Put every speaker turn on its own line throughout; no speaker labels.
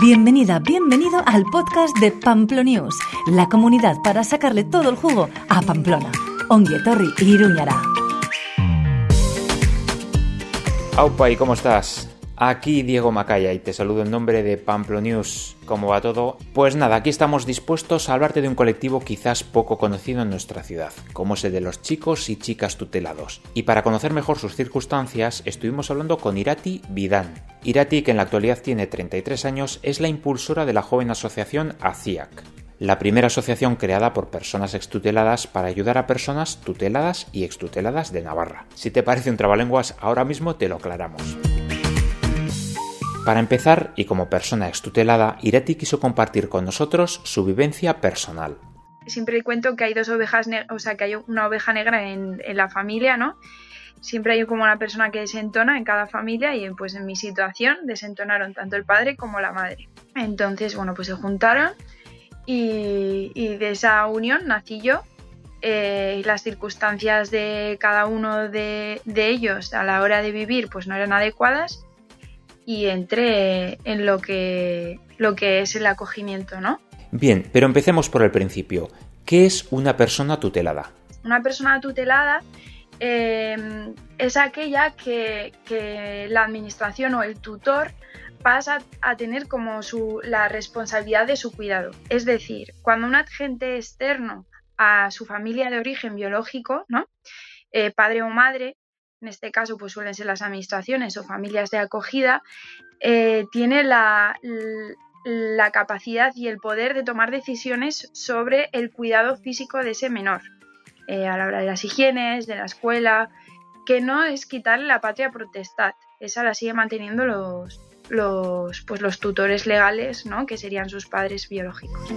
Bienvenida, bienvenido al podcast de Pamplonews, la comunidad para sacarle todo el jugo a Pamplona. Onguietorri Iruñara.
Aupa, ¿y cómo estás? Aquí Diego Macaya y te saludo en nombre de Pamplo News. ¿Cómo va todo? Pues nada, aquí estamos dispuestos a hablarte de un colectivo quizás poco conocido en nuestra ciudad, como es el de los chicos y chicas tutelados. Y para conocer mejor sus circunstancias, estuvimos hablando con Irati Vidán. Irati, que en la actualidad tiene 33 años, es la impulsora de la joven asociación ACIAC, la primera asociación creada por personas extuteladas para ayudar a personas tuteladas y extuteladas de Navarra. Si te parece un trabalenguas, ahora mismo te lo aclaramos. Para empezar, y como persona extutelada, Ireti quiso compartir con nosotros su vivencia personal.
Siempre cuento que hay dos ovejas, o sea, que hay una oveja negra en, la familia, ¿no? Siempre hay como una persona que desentona en cada familia y pues en mi situación desentonaron tanto el padre como la madre. Entonces, bueno, pues se juntaron y, de esa unión nací yo. Eh, las circunstancias de cada uno de, de ellos a la hora de vivir pues no eran adecuadas y entré en lo que, lo que es el acogimiento, ¿no?
Bien, pero empecemos por el principio. ¿Qué es una persona tutelada?
Una persona tutelada em, es aquella que, que, la administración o el tutor pasa a tener como su, la responsabilidad de su cuidado. Es decir, cuando un agente externo a su familia de origen biológico, ¿no? Eh, padre o madre, en este caso pues suelen ser las administraciones o familias de acogida, eh, tiene la, capacidad y el poder de tomar decisiones sobre el cuidado físico de ese menor, eh, a la hora de las higienes, de la escuela, que no es quitarle la patria protestad, esa la sigue manteniendo los, los, pues, los tutores legales, ¿no? que serían sus padres biológicos.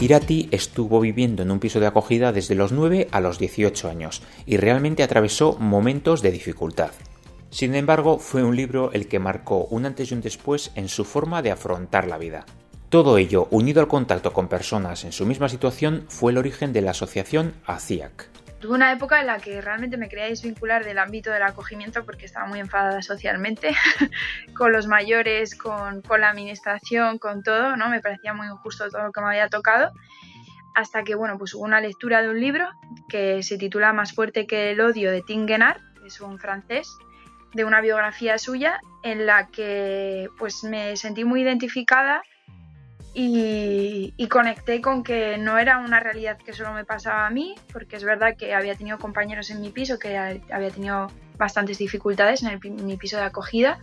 Irati estuvo viviendo en un piso de acogida desde los 9 a los 18 años y realmente atravesó momentos de dificultad. Sin embargo, fue un libro el que marcó un antes y un después en su forma de afrontar la vida. Todo ello, unido al contacto con personas en su misma situación, fue el origen de la asociación ACIAC.
Tuve una época en la que realmente me quería desvincular del ámbito del acogimiento porque estaba muy enfadada socialmente con los mayores, con, la administración, con todo, ¿no? Me parecía muy injusto todo lo que me había tocado. Hasta que, bueno, pues hubo una lectura de un libro que se titula Más fuerte que el odio de Tinguenard, que es un francés, de una biografía suya en la que pues me sentí muy identificada y, conecté con que no era una realidad que solo me pasaba a mí, porque es verdad que había tenido compañeros en mi piso que había tenido bastantes dificultades en, mi piso de acogida,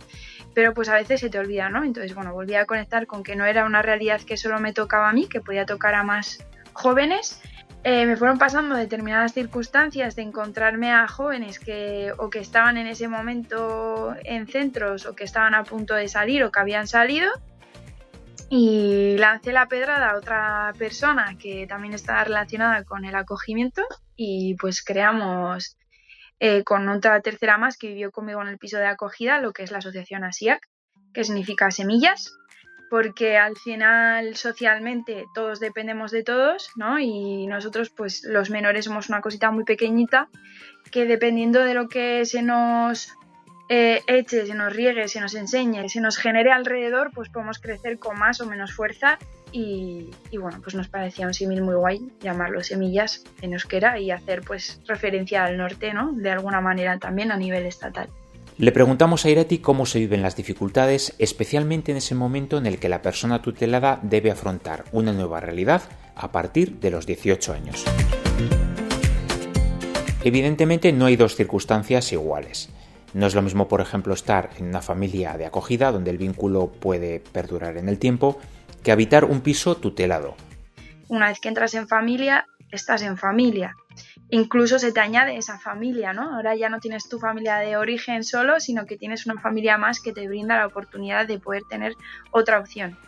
pero pues a veces se te olvida, ¿no? Entonces, bueno, volví a conectar con que no era una realidad que solo me tocaba a mí, que podía tocar a más jóvenes. Eh, me fueron pasando determinadas circunstancias de encontrarme a jóvenes que o que estaban en ese momento en centros o que estaban a punto de salir o que habían salido y lancé la pedrada a otra persona que también está relacionada con el acogimiento y pues creamos eh, con otra tercera más que vivió conmigo en el piso de acogida lo que es la asociación ASIAC, que significa semillas, porque al final socialmente todos dependemos de todos, ¿no? Y nosotros pues los menores somos una cosita muy pequeñita que dependiendo de lo que se nos eh, eche, se nos riegue, se nos enseñe, se nos genere alrededor, pues podemos crecer con más o menos fuerza y, bueno, pues nos parecía un símil muy guay llamarlo semillas en euskera y hacer pues referencia al norte, ¿no? De alguna manera también a nivel estatal.
Le preguntamos a Irati cómo se viven las dificultades, especialmente en ese momento en el que la persona tutelada debe afrontar una nueva realidad a partir de los 18 años. Evidentemente no hay dos circunstancias iguales. No es lo mismo, por ejemplo, estar en una familia de acogida donde el vínculo puede perdurar en el tiempo que habitar un piso tutelado.
Una vez que entras en familia, estás en familia. Incluso se te añade esa familia, ¿no? Ahora ya no tienes tu familia de origen solo, sino que tienes una familia más que te brinda la oportunidad de poder tener otra opción.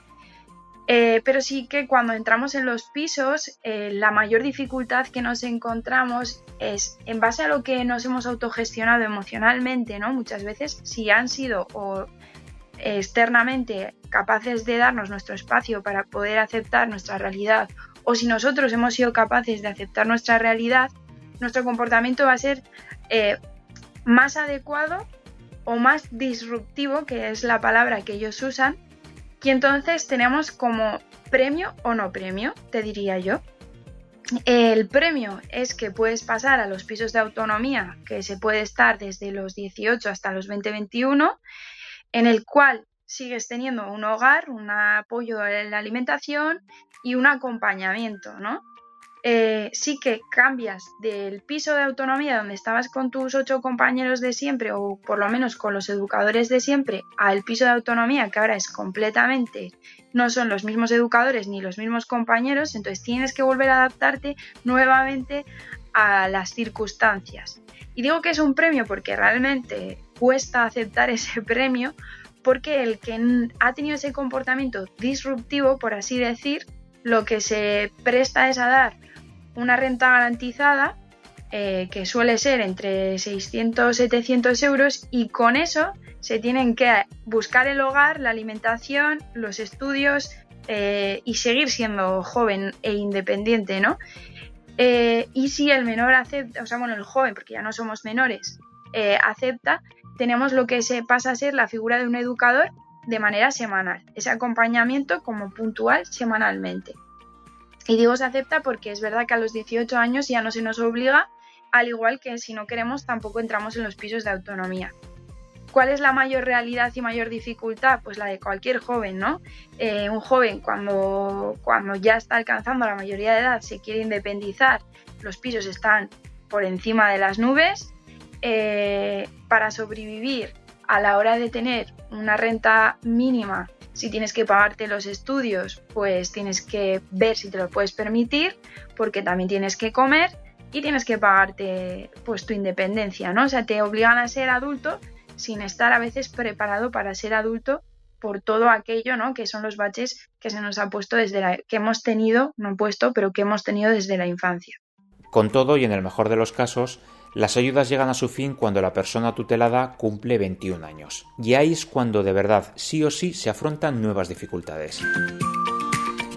Eh, pero sí que cuando entramos en los pisos, eh, la mayor dificultad que nos encontramos es en base a lo que nos hemos autogestionado emocionalmente, ¿no? Muchas veces, si han sido o externamente capaces de darnos nuestro espacio para poder aceptar nuestra realidad, o si nosotros hemos sido capaces de aceptar nuestra realidad, nuestro comportamiento va a ser eh, más adecuado o más disruptivo, que es la palabra que ellos usan, y entonces tenemos como premio o no premio, te diría yo. El premio es que puedes pasar a los pisos de autonomía, que se puede estar desde los 18 hasta los 20-21, en el cual sigues teniendo un hogar, un apoyo en la alimentación y un acompañamiento, ¿no? Eh, sí que cambias del piso de autonomía donde estabas con tus ocho compañeros de siempre o por lo menos con los educadores de siempre al piso de autonomía que ahora es completamente no son los mismos educadores ni los mismos compañeros entonces tienes que volver a adaptarte nuevamente a las circunstancias. Y digo que es un premio porque realmente cuesta aceptar ese premio porque el que ha tenido ese comportamiento disruptivo por así decir lo que se presta es a dar una renta garantizada eh, que suele ser entre 600 700 euros y con eso se tienen que buscar el hogar, la alimentación, los estudios eh, y seguir siendo joven e independiente, ¿no? Eh, y si el menor acepta, o sea, bueno, el joven, porque ya no somos menores, acepta, tenemos lo que se pasa a ser la figura de un educador de manera semanal, ese acompañamiento como puntual semanalmente. Y digo se acepta porque es verdad que a los 18 años ya no se nos obliga, al igual que si no queremos tampoco entramos en los pisos de autonomía. ¿Cuál es la mayor realidad y mayor dificultad? Pues la de cualquier joven, ¿no? Eh, un joven cuando, cuando ya está alcanzando la mayoría de edad se quiere independizar, los pisos están por encima de las nubes. Eh, para sobrevivir a la hora de tener una renta mínima si tienes que pagarte los estudios, pues tienes que ver si te lo puedes permitir, porque también tienes que comer y tienes que pagarte pues tu independencia, ¿no? O sea, te obligan a ser adulto sin estar a veces preparado para ser adulto por todo aquello, ¿no? Que son los baches que se nos ha puesto desde la que hemos tenido, no puesto, pero que hemos tenido desde la infancia.
Con todo y en el mejor de los casos, las ayudas llegan a su fin cuando la persona tutelada cumple 21 años. Y ahí es cuando de verdad, sí o sí, se afrontan nuevas dificultades.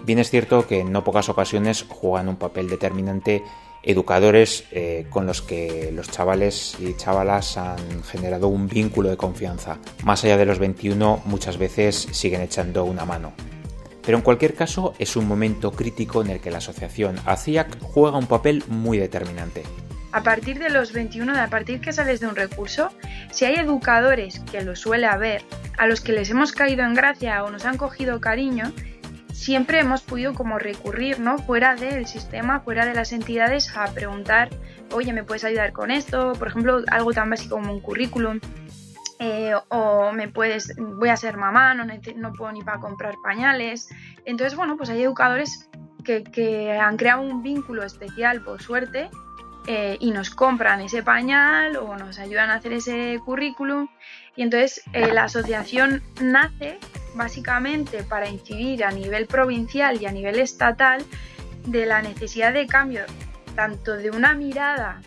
Bien es cierto que en no pocas ocasiones juegan un papel determinante educadores eh, con los que los chavales y chavalas han generado un vínculo de confianza. Más allá de los 21, muchas veces siguen echando una mano. Pero en cualquier caso es un momento crítico en el que la asociación ACIAC juega un papel muy determinante
a partir de los 21, a partir que sales de un recurso, si hay educadores, que lo suele haber, a los que les hemos caído en gracia o nos han cogido cariño, siempre hemos podido como recurrir, ¿no? Fuera del sistema, fuera de las entidades, a preguntar, oye, ¿me puedes ayudar con esto? Por ejemplo, algo tan básico como un currículum. Eh, o me puedes, voy a ser mamá, no, no puedo ni para comprar pañales. Entonces, bueno, pues hay educadores que, que han creado un vínculo especial, por suerte, eh, y nos compran ese pañal o nos ayudan a hacer ese currículum. Y entonces eh, la asociación nace básicamente para incidir a nivel provincial y a nivel estatal de la necesidad de cambio tanto de una mirada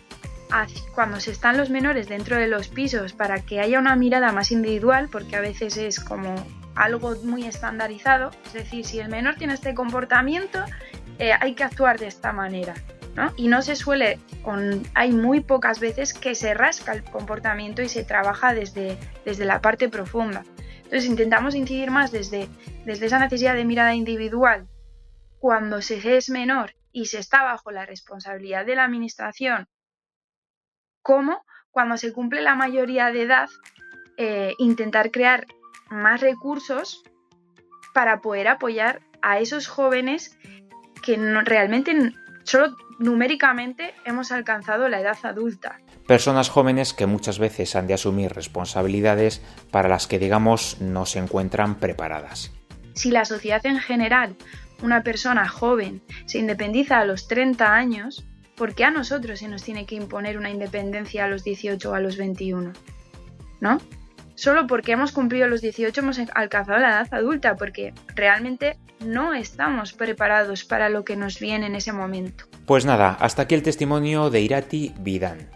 cuando se están los menores dentro de los pisos para que haya una mirada más individual porque a veces es como algo muy estandarizado es decir si el menor tiene este comportamiento eh, hay que actuar de esta manera y no se suele, con, hay muy pocas veces que se rasca el comportamiento y se trabaja desde, desde la parte profunda. Entonces intentamos incidir más desde, desde esa necesidad de mirada individual cuando se es menor y se está bajo la responsabilidad de la administración, como cuando se cumple la mayoría de edad, eh, intentar crear más recursos para poder apoyar a esos jóvenes que no, realmente solo numéricamente hemos alcanzado la edad adulta.
Personas jóvenes que muchas veces han de asumir responsabilidades para las que, digamos, no se encuentran preparadas.
Si la sociedad en general, una persona joven, se independiza a los 30 años, ¿por qué a nosotros se nos tiene que imponer una independencia a los 18 o a los 21? ¿No? Solo porque hemos cumplido los 18 hemos alcanzado la edad adulta, porque realmente no estamos preparados para lo que nos viene en ese momento.
Pues nada, hasta aquí el testimonio de Irati Vidan,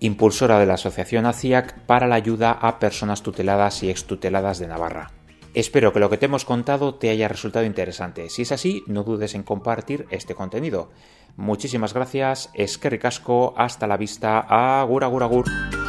impulsora de la Asociación ACIAC para la ayuda a personas tuteladas y extuteladas de Navarra. Espero que lo que te hemos contado te haya resultado interesante. Si es así, no dudes en compartir este contenido. Muchísimas gracias, es que hasta la vista, agur agur agur.